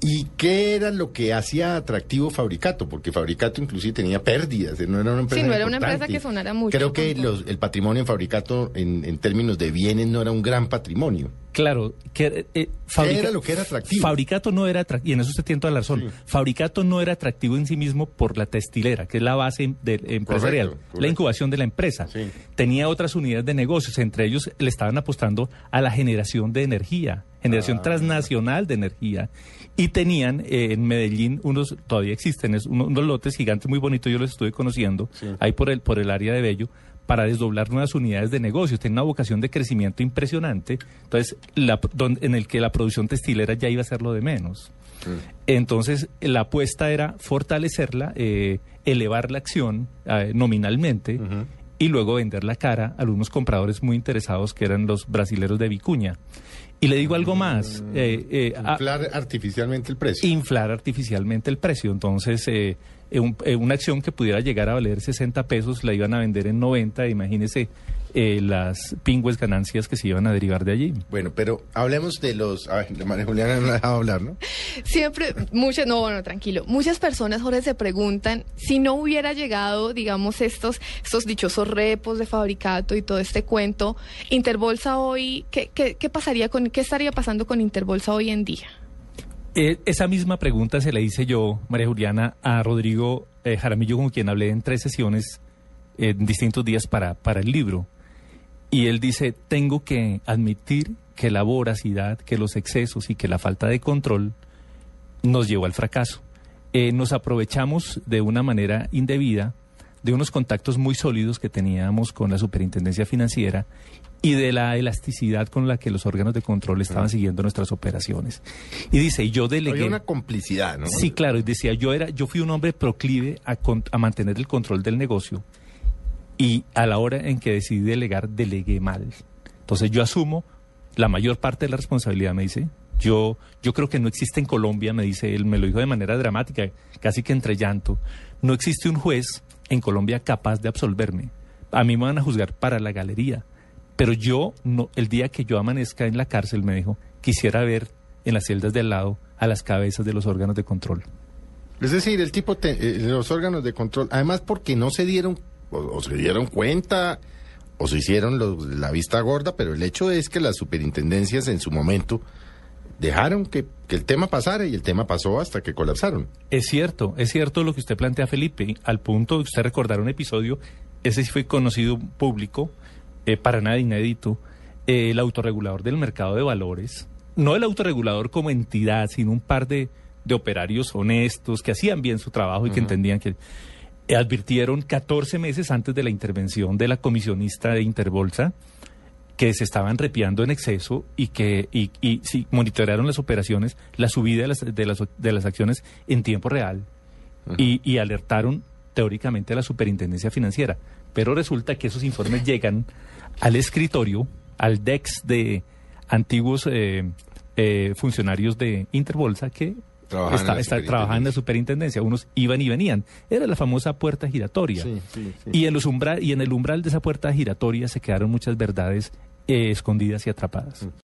¿Y qué era lo que hacía atractivo Fabricato? Porque Fabricato inclusive tenía pérdidas, no era una empresa Sí, no era una empresa que sonara mucho. Creo que los- el patrimonio en Fabricato, en, en términos de bienes, no era un gran patrimonio. Claro, que eh, ¿Qué era lo que era atractivo? Fabricato no era atractivo, y en eso usted tiene toda la razón. Fabricato no era atractivo en sí mismo por la textilera, que es la base de- empresarial, correcto. la incubación de la empresa. Sí. Tenía otras unidades de negocios, entre ellos le estaban apostando a la generación de energía, generación Ah. transnacional de energía. Y tenían eh, en Medellín unos, todavía existen, es uno- unos lotes gigantes muy bonitos, yo los estuve conociendo, ahí por el, por el área de Bello, para desdoblar nuevas unidades de negocios. Tiene una vocación de crecimiento impresionante. Entonces, la, don- en el que la producción textilera ya iba a ser lo de menos. Entonces, la apuesta era fortalecerla, eh, elevar la acción eh, nominalmente y luego vender la cara a algunos compradores muy interesados que eran los brasileros de Vicuña. Y le digo algo más. eh, eh, Inflar artificialmente el precio. inflar artificialmente el precio. Entonces, eh, eh, un- eh, una acción que pudiera llegar a valer 60 pesos la iban a vender en 90. Imagínese eh, las pingües ganancias que se iban a derivar de allí. Bueno, pero hablemos de los... A ver, María Juliana no ha dejado hablar, ¿no? Siempre, muchas, no, bueno, tranquilo. Muchas personas, Jorge, se preguntan si no hubiera llegado, digamos, estos, estos dichosos repos de fabricato y todo este cuento, Interbolsa hoy, ¿qué, qué, qué pasaría con, qué estaría pasando con Interbolsa hoy en día? Eh, esa misma pregunta se la hice yo, María Juliana, a Rodrigo eh, Jaramillo, con quien hablé en tres sesiones eh, en distintos días para, para el libro. Y él dice, tengo que admitir que la voracidad, que los excesos y que la falta de control nos llevó al fracaso. Eh, nos aprovechamos de una manera indebida de unos contactos muy sólidos que teníamos con la superintendencia financiera y de la elasticidad con la que los órganos de control estaban siguiendo nuestras operaciones. Y dice, y yo delegué... Había una complicidad, ¿no? Sí, claro, y decía, yo era, yo fui un hombre proclive a, con- a mantener el control del negocio y a la hora en que decidí delegar, delegué mal. Entonces yo asumo la mayor parte de la responsabilidad, me dice. Yo, yo creo que no existe en Colombia, me dice él, me lo dijo de manera dramática, casi que entre llanto. No existe un juez en Colombia capaz de absolverme. A mí me van a juzgar para la galería. Pero yo, no, el día que yo amanezca en la cárcel, me dijo, quisiera ver en las celdas de al lado a las cabezas de los órganos de control. Es decir, el tipo, te- eh, los órganos de control, además porque no se dieron, o, o se dieron cuenta, o se hicieron los- la vista gorda, pero el hecho es que las superintendencias en su momento dejaron que, que el tema pasara y el tema pasó hasta que colapsaron. Es cierto, es cierto lo que usted plantea, Felipe, al punto de usted recordar un episodio, ese sí fue conocido público, eh, para nada inédito, eh, el autorregulador del mercado de valores, no el autorregulador como entidad, sino un par de, de operarios honestos que hacían bien su trabajo y que entendían que advirtieron 14 meses antes de la intervención de la comisionista de Interbolsa que se estaban repiando en exceso y que y, y sí, monitorearon las operaciones, la subida de las, de las, de las acciones en tiempo real y, y alertaron teóricamente a la superintendencia financiera. Pero resulta que esos informes llegan al escritorio, al DEX de antiguos eh, eh, funcionarios de Interbolsa que Trabajaban está- en la está- trabajaban en la superintendencia. Unos iban y venían. Era la famosa puerta giratoria. Sí, sí, sí. Y, en los umbra- y en el umbral de esa puerta giratoria se quedaron muchas verdades eh, escondidas y atrapadas.